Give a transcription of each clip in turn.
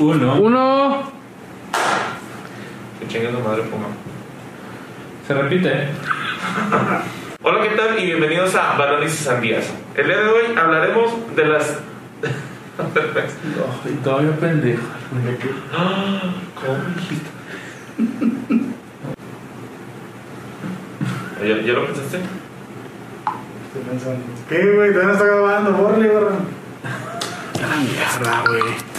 Uno. Uno. Que chingue su madre Puma. Se repite. Hola, ¿qué tal? Y bienvenidos a Balones y Sandías. El día de hoy hablaremos de las. y todavía pendejo. ¿Cómo dijiste? ¿Ya, ¿Ya lo pensaste? Estoy pensando. ¿Qué, güey? Todavía no está grabando, borre, borre. Mierda, güey.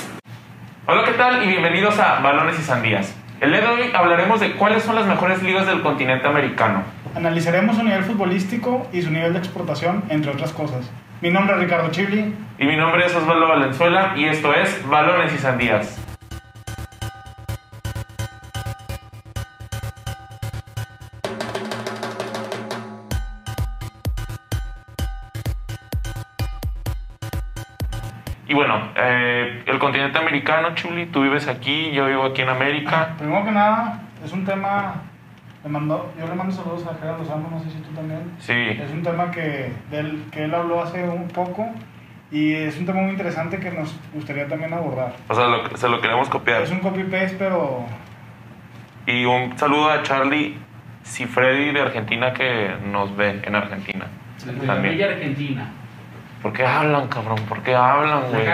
Hola, ¿qué tal? Y bienvenidos a Balones y Sandías. El día de hoy hablaremos de cuáles son las mejores ligas del continente americano. Analizaremos su nivel futbolístico y su nivel de exportación, entre otras cosas. Mi nombre es Ricardo Chibli. Y mi nombre es Osvaldo Valenzuela y esto es Balones y Sandías. Bueno, eh, el continente americano, Chuli, tú vives aquí, yo vivo aquí en América. Primero que nada, es un tema. Le mandó, yo le mando saludos a Gerardo Lozano, no sé si tú también. Sí, Es un tema que, del, que él habló hace un poco y es un tema muy interesante que nos gustaría también abordar. o sea, lo- se lo queremos copiar. Es un copy-paste, pero Y un saludo a Charlie Cifredi de Argentina que nos ve en Argentina. De También. Argentina. ¿Por qué hablan, cabrón? ¿Por qué hablan, La güey?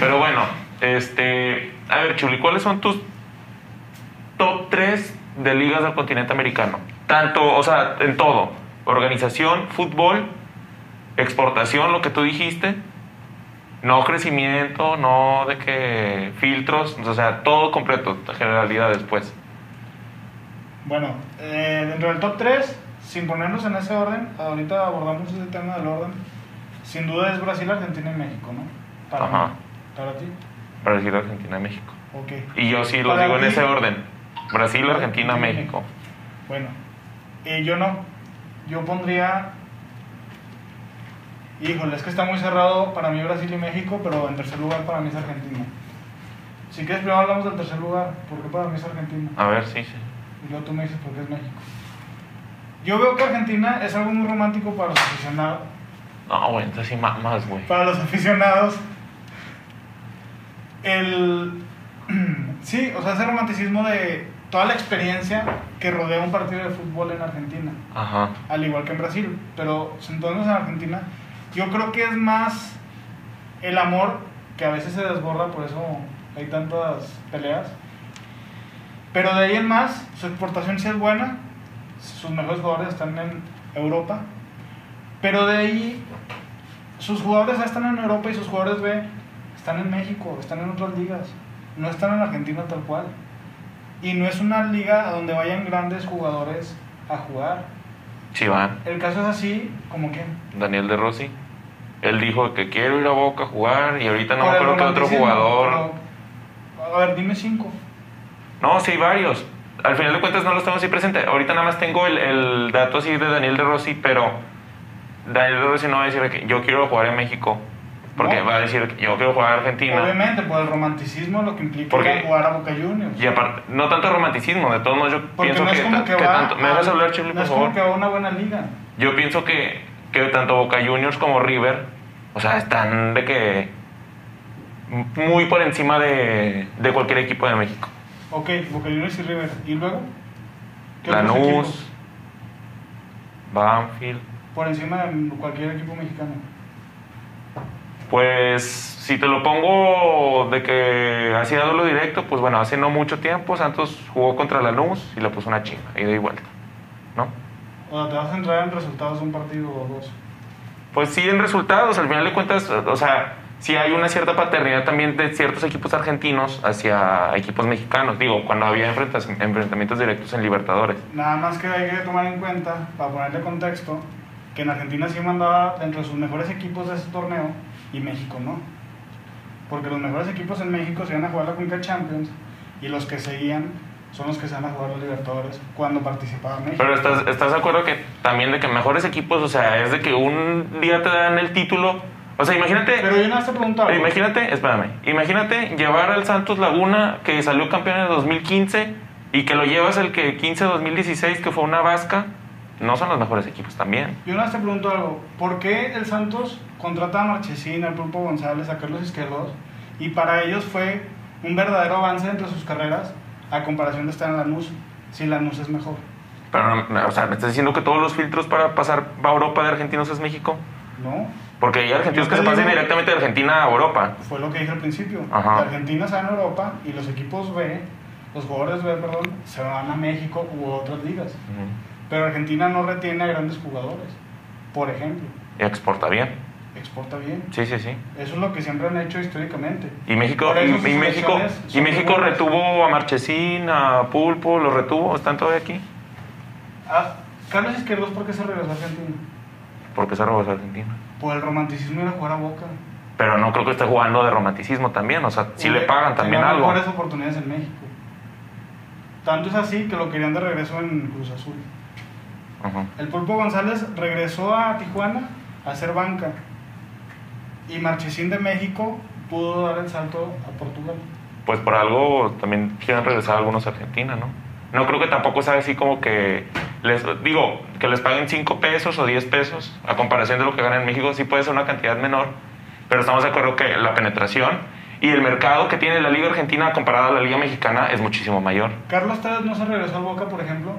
Pero bueno, este. A ver, Chuli, ¿cuáles son tus top 3 de ligas del continente americano? Tanto, o sea, en todo: organización, fútbol, exportación, lo que tú dijiste. No crecimiento, no de que filtros, o sea, todo completo, generalidades, pues. bueno, eh, dentro del top 3, sin ponernos en ese orden, ahorita abordamos ese tema del orden. Sin duda es Brasil, Argentina y México, ¿no? Para, Ajá. mí. Para ti. Brasil, Argentina, México. Ok. Y yo sí los digo en ese orden. Brasil, Argentina, México. Bueno, eh, yo no. Yo pondría. Híjole, es que está muy cerrado para mí Brasil y México, pero en tercer lugar para mí es Argentina. Si quieres, primero hablamos del tercer lugar, porque para mí es Argentina. A ver, sí, sí. Y luego tú me dices por qué es México. Yo veo que Argentina es algo muy romántico para los aficionados. No, güey, entonces sí mamas, güey. Para los aficionados. El. Sí, o sea, ese romanticismo de toda la experiencia que rodea un partido de fútbol en Argentina. Ajá. al igual que en Brasil. Pero entonces en Argentina, yo creo que es más el amor que a veces se desborda, por eso hay tantas peleas. Pero de ahí en más, su exportación sí es buena, sus mejores jugadores están en Europa. Pero de ahí, sus jugadores A están en Europa y sus jugadores B están en México, están en otras ligas. No están en Argentina tal cual. Y no es una liga a donde vayan grandes jugadores a jugar. Sí, van. El caso es así, como que. Daniel de Rossi. Él dijo que quiero ir a Boca a jugar y ahorita no me acuerdo qué otro jugador. pero- a ver, dime cinco. No, sí, hay varios. Al final de cuentas no los tengo así presente. Ahorita nada más tengo el, el dato así de Daniel de Rossi, pero Daniel de Rossi no va a decir que yo quiero jugar en México. Porque No. va a decir que yo quiero jugar en Argentina. Obviamente, por el romanticismo, lo que implica Porque- a jugar a Boca Juniors. Y aparte, no tanto romanticismo, de todos modos yo Porque pienso no es que, como que, que va. tanto... ¿Me dejas a- hablar, Chile, No por es favor? como que va a una buena liga. Yo pienso que, que tanto Boca Juniors como River, o sea, están de que muy por encima de, de cualquier equipo de México. Ok, Boca Juniors y River. ¿Y luego? ¿Qué otros equipos? Lanús, Banfield. Por encima de cualquier equipo mexicano. Pues si te lo pongo de que así dándolo directo, pues bueno, hace no mucho tiempo Santos jugó contra Lanús y le puso una chinga, ida y vuelta, ¿no? O sea, te vas a entrar en resultados de un partido o dos. Pues sí, en resultados, al final de cuentas, o sea, sí hay una cierta paternidad también de ciertos equipos argentinos hacia equipos mexicanos. Digo, cuando había enfrentamientos directos en Libertadores. Nada más que hay que tomar en cuenta, para ponerle contexto, que en Argentina sí mandaba dentro de sus mejores equipos de ese torneo y México no. Porque los mejores equipos en México se iban a jugar la Conca Champions y los que seguían son los que se van a jugar los Libertadores cuando participaba México. Pero estás, estás de acuerdo que también de que mejores equipos, o sea, es de que un día te dan el título. O sea, imagínate. Pero yo no te preguntaba. Imagínate, espérame, imagínate llevar al Santos Laguna que salió campeón en el 2015 y que lo llevas el que 15-2016 que fue una vasca, no son los mejores equipos también. Yo no te pregunto algo. ¿Por qué el Santos contrata a Marchesín, al Pulpo González, a Carlos Izquierdos Y para ellos fue un verdadero avance entre sus carreras a comparación de estar en Lanús, si Lanús es mejor. Pero, no, o sea, ¿me estás diciendo que todos los filtros para pasar a Europa de argentinos es México? ¿No? Porque hay argentinos que se pasan digo- directamente de Argentina a Europa. Fue lo que dije al principio. Ajá. Argentina está en Europa y los equipos B, los jugadores B, perdón, se van a México u otras ligas. Pero Argentina no retiene a grandes jugadores. Por ejemplo, exporta bien. exporta bien. Sí, sí, sí. Eso es lo que siempre han hecho históricamente. Y México, Por y, México, y México retuvo a Marchesín, a Pulpo, los retuvo, están todavía aquí. Ah, Carlos Izquierdos, ¿por qué se regresó a Argentina? Porque se robó a Argentina. Por el romanticismo era jugar a Boca. Pero no creo que esté jugando de romanticismo también, o sea, si le Hubiera- pagan también algo. mejores oportunidades en México. Tanto es así que lo querían de regreso en Cruz Azul. El Pulpo González regresó a Tijuana a hacer banca. Y Marchesín de México pudo dar el salto a Portugal. Pues por algo también quieren regresar algunos a Argentina, ¿no? No creo que tampoco sea así como que les digo que les paguen 5 pesos o 10 pesos a comparación de lo que ganan en México, sí puede ser una cantidad menor, pero estamos de acuerdo que la penetración y el mercado que tiene la Liga Argentina comparada a la Liga Mexicana es muchísimo mayor. Carlos Tevez no se regresó al Boca, por ejemplo,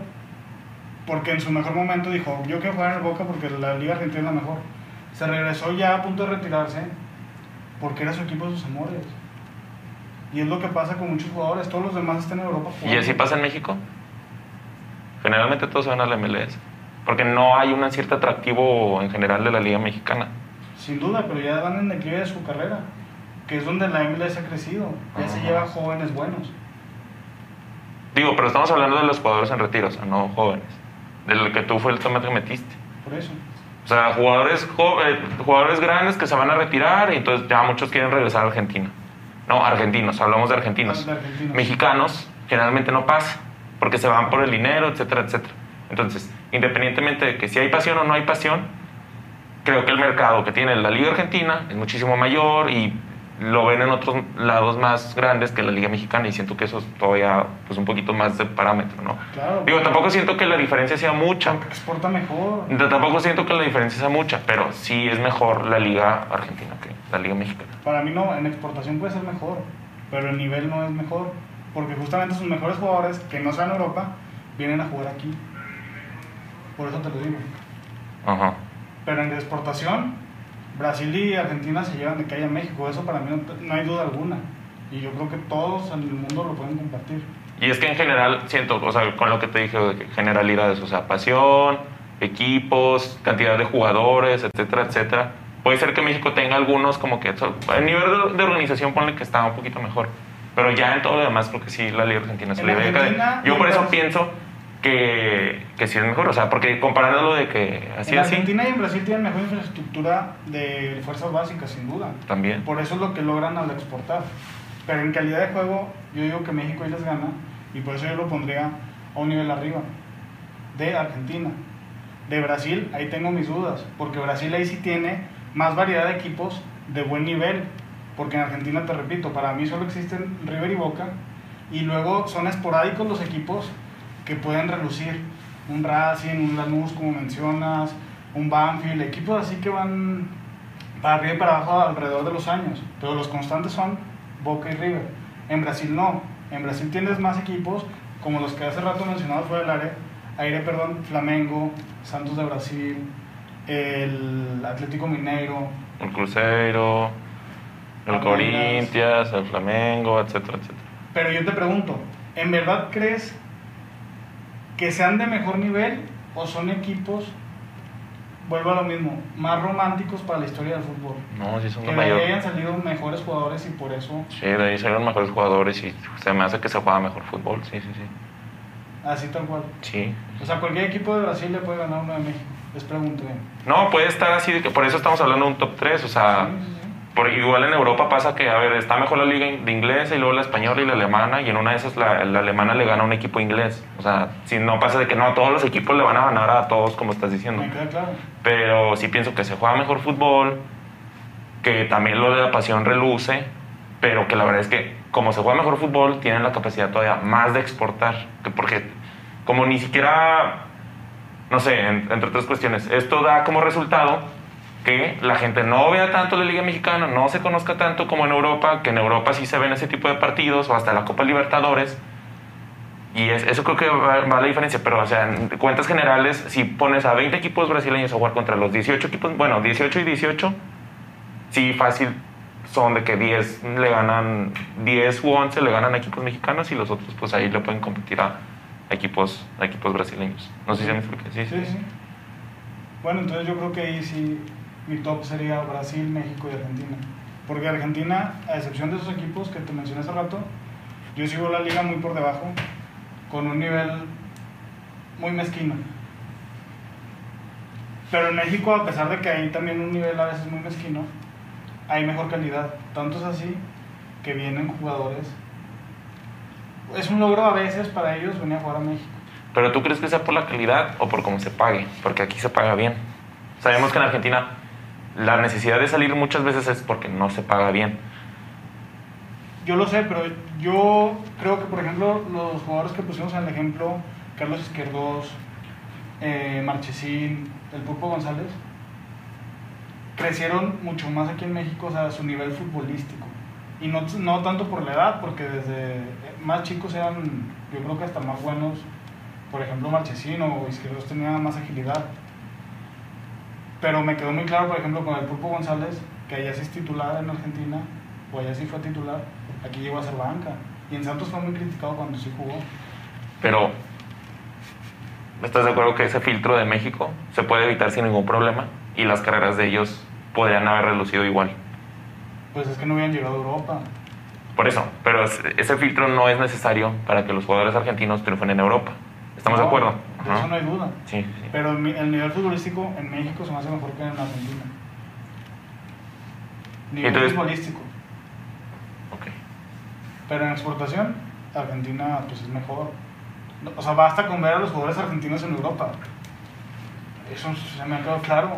porque en su mejor momento dijo, yo quiero jugar en el Boca porque la Liga Argentina es la mejor. Se regresó ya a punto de retirarse porque era su equipo de sus amores. Y es lo que pasa con muchos jugadores, todos los demás están en Europa. ¿Y así pasa en México? Generalmente todos se van a la MLS, porque no hay un cierto atractivo en general de la Liga Mexicana. Sin duda, pero ya van en declive de su carrera, que es donde la MLS ha crecido. Ya se lleva jóvenes buenos. Digo, pero estamos hablando de los jugadores en retiro, o sea, no jóvenes. Del que tú fue el tema que metiste. Por eso. O sea, jugadores, eh, jugadores grandes que se van a retirar y entonces ya muchos quieren regresar a Argentina. No, argentinos, hablamos de argentinos. De argentinos. Mexicanos generalmente no pasa, porque se van por el dinero, etcétera, etcétera. Entonces, independientemente de que si hay pasión o no hay pasión, creo que el mercado que tiene la Liga Argentina es muchísimo mayor y lo ven en otros lados más grandes que la Liga Mexicana y siento que eso es todavía pues un poquito más de parámetro, ¿no? Claro. Digo, tampoco siento que la diferencia sea mucha. Exporta mejor. Tampoco siento que la diferencia sea mucha, pero sí es mejor la liga argentina que la liga mexicana. Para mí no, en exportación puede ser mejor, pero el nivel no es mejor, porque justamente sus mejores jugadores que no sean Europa vienen a jugar aquí. Por eso te lo digo. Ajá. Pero en exportación, Brasil y Argentina se llevan de calle a México, eso para mí no, no hay duda alguna. Y yo creo que todos en el mundo lo pueden compartir. Y es que en general siento, o sea, con lo que te dije de generalidades, o sea, pasión, equipos, cantidad de jugadores, etcétera, etcétera. Puede ser que México tenga algunos como que el nivel de, de organización ponle que está un poquito mejor. Pero ya en todo lo demás creo que sí la Liga Argentina se le Argentina, Yo por eso pienso que, que sí es mejor, o sea, porque comparándolo de que así en así Argentina y en Brasil tienen mejor infraestructura de fuerzas básicas, sin duda. también. Por eso es lo que logran al exportar. Pero en calidad de juego, yo digo que México ahí les gana y por eso yo lo pondría a un nivel arriba. De Argentina. De Brasil, ahí tengo mis dudas, porque Brasil ahí sí tiene más variedad de equipos de buen nivel. Porque en Argentina, te repito, para mí solo existen River y Boca. Y luego son esporádicos los equipos que pueden relucir. Un Racing, un Lanús, como mencionas, un Banfield, equipos así que van para arriba y para abajo alrededor de los años. Pero los constantes son Boca y River. En Brasil no. En Brasil tienes más equipos, como los que hace rato mencionaba fuera del área, aire, perdón, Flamengo, Santos de Brasil, el Atlético Mineiro. El Cruzeiro, el. Corinthians, el Flamengo, etcétera, etcétera. Pero yo te pregunto, ¿en verdad crees que sean de mejor nivel o son equipos, vuelvo a lo mismo, más románticos para la historia del fútbol? No, sí son Que de de ahí mayor. hayan salido mejores jugadores y por eso Sí, de ahí salieron mejores jugadores y se me hace que se juega mejor fútbol, sí, sí, sí. así tal cual. Sí. O sea, cualquier equipo de Brasil le puede ganar uno de México. Les pregunto bien. No, puede estar así, de que por eso estamos hablando de un top 3, o sea, Sí, sí, sí. por, igual en Europa pasa que, a ver, está mejor la liga de inglesa y luego la española y la alemana, y en una de esas la, la alemana le gana a un equipo inglés. O sea, si no pasa de que no, todos los equipos le van a ganar a todos, como estás diciendo. Me queda claro. pero sí pienso que se juega mejor fútbol, que también lo de la pasión reluce, pero que la verdad es que como se juega mejor fútbol, tienen la capacidad todavía más de exportar, que porque como ni siquiera, no sé, en- entre otras cuestiones, esto da como resultado que la gente no vea tanto la Liga Mexicana, no se conozca tanto como en Europa, que en Europa sí se ven ese tipo de partidos, o hasta la Copa Libertadores. Y es- eso creo que va, va la diferencia, pero o sea, en cuentas generales, si pones a 20 equipos brasileños a jugar contra los 18 equipos, bueno, 18 y 18, sí, fácil son de que 10 le ganan, 10 u 11 le ganan a equipos mexicanos y los otros pues ahí le pueden competir a, a equipos, a equipos brasileños. No sé si me. Sí, Sí, sí. Bueno, entonces yo creo que ahí sí mi top sería Brasil, México y Argentina. Porque Argentina, a excepción de esos equipos que te mencioné hace rato, yo sigo la liga muy por debajo, con un nivel muy mezquino. Pero en México, a pesar de que hay también un nivel a veces muy mezquino, hay mejor calidad. Tanto es así que vienen jugadores. Es un logro a veces para ellos venir a jugar a México. Pero tú crees que sea por la calidad o por cómo se pague? Porque aquí se paga bien. Sabemos que en Argentina la necesidad de salir muchas veces es porque no se paga bien. Yo lo sé, pero yo creo que, por ejemplo, los jugadores que pusimos en el ejemplo, Carlos Izquierdos, eh, Marchesín, el Pulpo González, crecieron mucho más aquí en México, o sea, a su nivel futbolístico. Y no, no tanto por la edad, porque desde más chicos eran, yo creo que hasta más buenos. Por ejemplo, Marchesín o Izquierdos tenía más agilidad. Pero me quedó muy claro, por ejemplo, con el Pulpo González, que allá sí es titular en Argentina, o allá sí fue titular, aquí llegó a ser banca. Y en Santos fue muy criticado cuando sí jugó. Pero, ¿estás de acuerdo que ese filtro de México se puede evitar sin ningún problema? Y las carreras de ellos podrían haber relucido igual. Pues es que no habían llegado a Europa. Por eso, pero es- ese filtro no es necesario para que los jugadores argentinos triunfen en Europa. ¿Estamos de acuerdo? De eso no hay duda. Sí, sí. Pero el nivel futbolístico en México se me hace mejor que en Argentina. Nivel Entonces- futbolístico. Ok. Pero en exportación, Argentina pues es mejor. O sea, basta con ver a los jugadores argentinos en Europa. Eso se me ha quedado claro.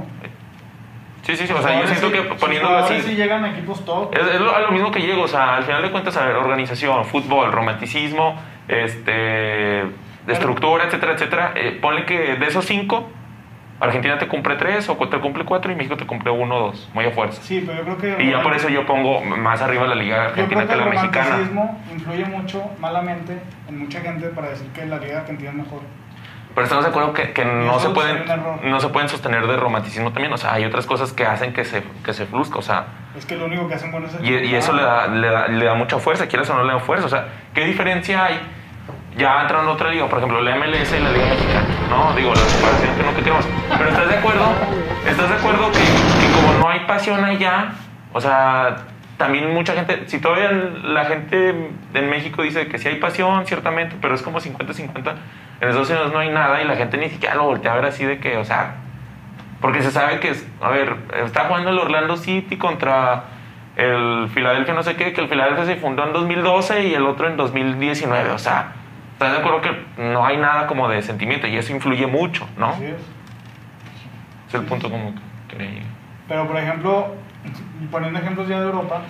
Sí, sí, sí. O sea, yo siento sí- que poniéndolo así. sí llegan equipos top. Es, es lo, a lo mismo que llego, o sea, al final de cuentas, a ver, organización, fútbol, romanticismo, este, estructura, etcétera, etcétera. Eh, ponle que de esos cinco, Argentina te cumple tres o te cumple cuatro y México te cumple uno o dos, muy a fuerza. Sí, pero yo creo que... Y ya por eso yo pongo más arriba la liga Yo argentina creo que que el la mexicana. romanticismo influye mucho, malamente, en mucha gente para decir que la liga argentina es mejor. Pero estamos de acuerdo que, que no, se pueden, no se pueden sostener de romanticismo también. O sea, hay otras cosas que hacen que se, que se fluzca. O sea, Es que lo único que hacen bueno es... Y, y eso le da, le, da, le da mucha fuerza, quieres o no le da fuerza. O sea, ¿qué diferencia hay? Ya entrando en otra liga, por ejemplo, la MLS y la Liga Mexicana, ¿no? Digo, la comparación que no que queremos. Pero ¿estás de acuerdo? ¿Estás de acuerdo que, que como no hay pasión allá, o sea, también mucha gente, si todavía la gente en México dice que sí hay pasión, ciertamente, pero es como 50-50, en Estados Unidos no hay nada y la gente ni siquiera lo voltea a ver así de que, o sea, porque se sabe que, es, a ver, está jugando el Orlando City contra el Philadelphia no sé qué, que el Philadelphia se fundó en 2012 y el otro en 2019. O sea, ¿estás de acuerdo que no hay nada como de sentimiento y eso influye mucho, ¿no? Así es. Es el punto como que quería llegar. Pero, por ejemplo, poniendo ejemplos ya de Europa,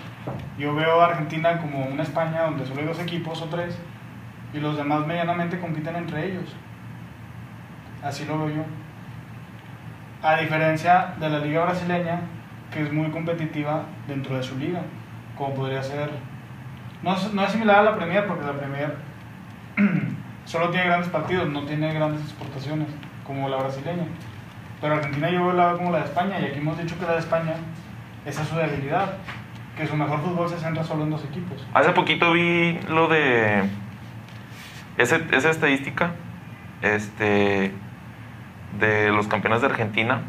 yo veo a Argentina como una España donde solo hay dos equipos o tres y los demás medianamente compiten entre ellos. Así lo veo yo. A diferencia de la liga brasileña, que es muy competitiva dentro de su liga, como podría ser... No, no es similar a la Premier, porque la Premier solo tiene grandes partidos, no tiene grandes exportaciones, como la brasileña. Pero Argentina yo la veo como la de España, y aquí hemos dicho que la de España, esa es su debilidad, que su mejor fútbol se centra solo en dos equipos. Hace poquito vi lo de esa estadística este, de los campeones de Argentina.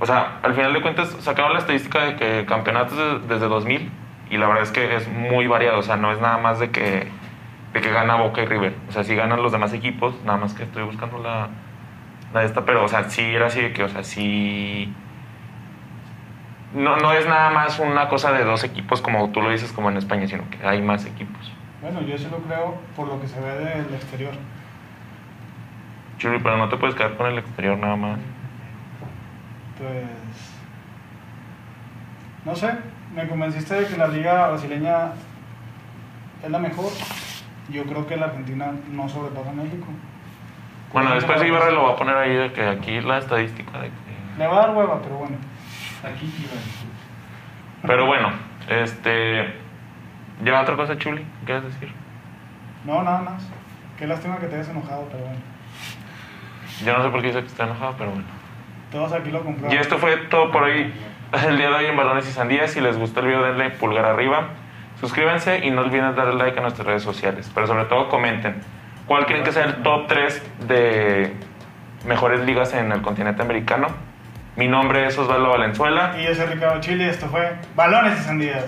O sea, al final de cuentas sacaron la estadística de que campeonatos de- desde 2000 y la verdad es que es muy variado. O sea, no es nada más de que, de que gana Boca y River. O sea, sí ganan los demás equipos, nada más que estoy buscando la, la de esta, pero o sea, sí era así de que, o sea, sí no, no es nada más una cosa de dos equipos como tú lo dices como en España, sino que hay más equipos. Bueno, yo sí lo creo por lo que se ve del exterior. Chuli, pero no te puedes quedar con el exterior nada más. Pues. No sé, me convenciste de que la liga brasileña es la mejor. Yo creo que la Argentina no sobrepasa a México. Bueno, después Ibarra lo va a poner ahí de que aquí la estadística de que Le va a dar hueva, pero bueno. Aquí iban. Pero bueno, este. ¿Ya otra cosa, Chuli? ¿Qué quieres decir? No, nada más. Qué lástima que te hayas enojado, pero bueno. Yo no sé por qué dice que está enojado, pero bueno. Todos aquí lo compramos. Y esto fue todo por hoy. El día de hoy en Balones y Sandías. Si les gustó el video, denle pulgar arriba. Suscríbanse y no olviden darle like a nuestras redes sociales. Pero sobre todo comenten. ¿Cuál creen que sea el top 3 de mejores ligas en el continente americano? Mi nombre es Osvaldo Valenzuela. Y yo soy Ricardo Chile, esto fue Balones y Sandías.